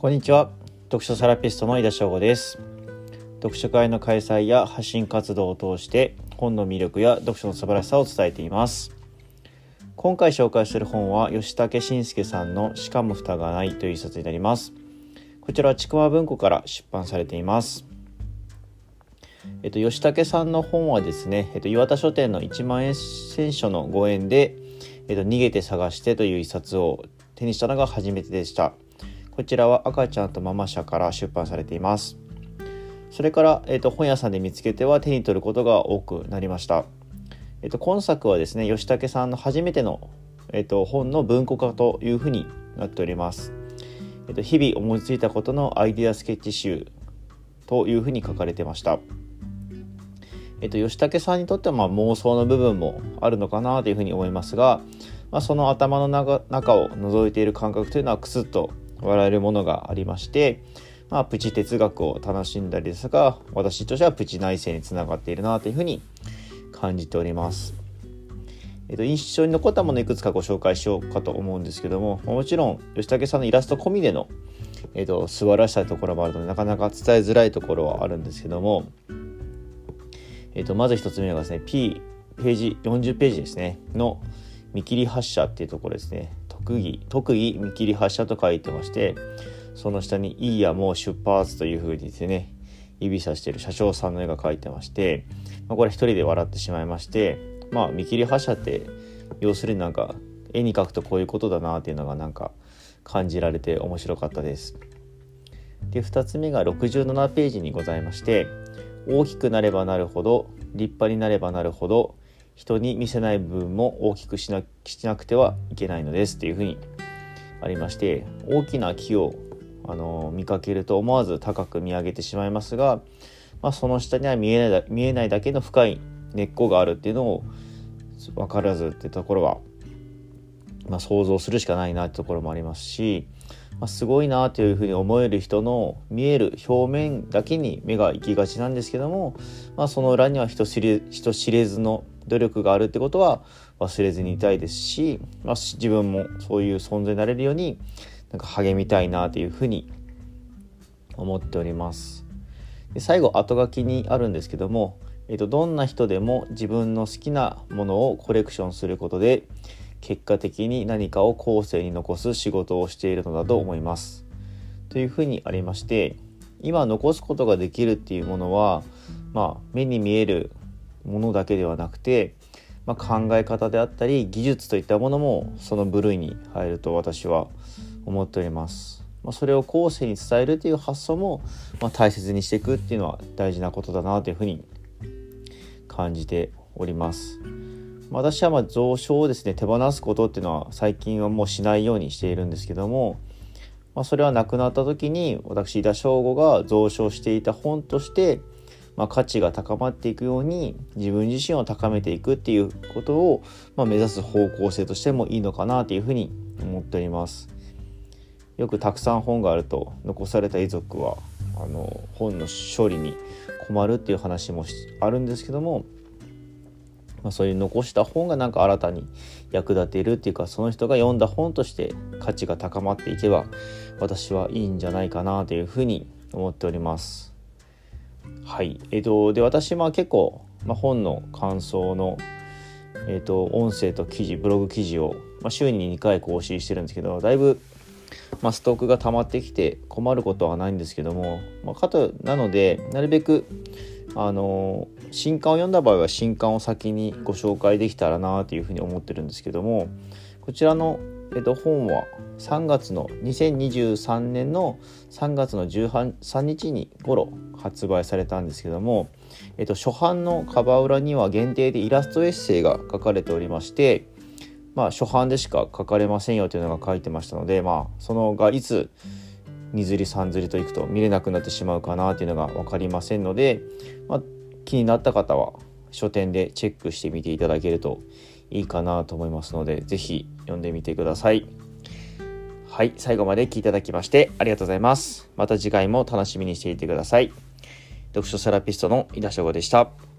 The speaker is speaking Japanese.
こんにちは。読書セラピストの井田翔吾です。読書会の開催や発信活動を通して本の魅力や読書の素晴らしさを伝えています。今回紹介する本は吉武慎介さんのしかも蓋がないという一冊になります。こちらはちくわ文庫から出版されています。えっと、吉武さんの本はですね、えっと、岩田書店の1万円選書のご縁で、えっと、逃げて探してという一冊を手にしたのが初めてでした。こちらは赤ちゃんとママ社から出版されています。それから、えっと、本屋さんで見つけては手に取ることが多くなりました。えっと、今作はですね、吉武さんの初めての、えっと、本の文庫化というふうになっております。えっと、日々思いついたことのアイデアスケッチ集というふうに書かれてました。えっと、吉武さんにとってはまあ妄想の部分もあるのかなというふうに思いますが、まあ、その頭の中中を覗いている感覚というのはクスッと笑えるものがありまして、まあ、プチ哲学を楽しんだりですが私としてはプチ内政につながっているなというふうに感じております。えっと、印象に残ったものいくつかご紹介しようかと思うんですけどももちろん吉武さんのイラスト込みでの、えっと、素晴らしさところもあるのでなかなか伝えづらいところはあるんですけどもえー、とまず1つ目はですね P ページ40ページですねの見切り発車っていうところですね特技特技見切り発車と書いてましてその下に「いいやもう出発」というふうにですね指さしてる車掌さんの絵が描いてまして、まあ、これ一人で笑ってしまいましてまあ見切り発車って要するになんか絵に描くとこういうことだなっていうのがなんか感じられて面白かったです。で2つ目が67ページにございまして大きくなればなるほど立派になればなるほど人に見せない部分も大きくしなしなくてはいけないのですっていうふうにありまして大きな木をあの見かけると思わず高く見上げてしまいますが、まあ、その下には見えない見えないだけの深い根っこがあるっていうのを分からずってところは、まあ、想像するしかないなってところもありますしまあ、すごいなというふうに思える人の見える表面だけに目が行きがちなんですけども、まあ、その裏には人知れ人知れずの努力があるってことは忘れずにいたいですし、まあ、自分もそういう存在になれるようになんか励みたいなというふうに思っております。で最後後書きにあるんですけども、えー、とどんな人でも自分の好きなものをコレクションすることで結果的に何かを後世に残す仕事をしているのだと思います。というふうにありまして今残すことができるっていうものは、まあ、目に見えるものだけではなくて、まあ、考え方であったり技術といったものもその部類に入ると私は思っております。まあ、それを後世に伝えるという発想も、まあ、大切にしていくっていうのは大事なことだなというふうに感じております。私はまあ蔵書をですね手放すことっていうのは最近はもうしないようにしているんですけども、まあ、それはなくなった時に私井田翔吾が蔵書していた本として、まあ、価値が高まっていくように自分自身を高めていくっていうことを、まあ、目指す方向性としてもいいのかなというふうに思っております。よくたくさん本があると残された遺族はあの本の処理に困るっていう話もあるんですけどもまあ、そういう残した本がなんか新たに役立てるっていうかその人が読んだ本として価値が高まっていけば私はいいんじゃないかなというふうに思っております。はい、えーと、で私は結構、まあ、本の感想の、えーと、音声と記事ブログ記事を、まあ、週に2回更新してるんですけどだいぶ、まあ、ストックが溜まってきて困ることはないんですけども、まあ、かとなのでなるべくあの新刊を読んだ場合は新刊を先にご紹介できたらなというふうに思ってるんですけどもこちらの、えっと、本は3月の2023年の3月の13日に頃発売されたんですけども、えっと、初版のカバー裏には限定でイラストエッセイが書かれておりましてまあ初版でしか書かれませんよというのが書いてましたのでまあそのがいつ2釣り3釣りといくと見れなくなってしまうかなというのが分かりませんので、まあ、気になった方は書店でチェックしてみていただけるといいかなと思いますので是非読んでみてください。はい、最後まで聞いていただきましてありがとうございます。また次回も楽しみにしていてください。読書セラピストの井田翔吾でした。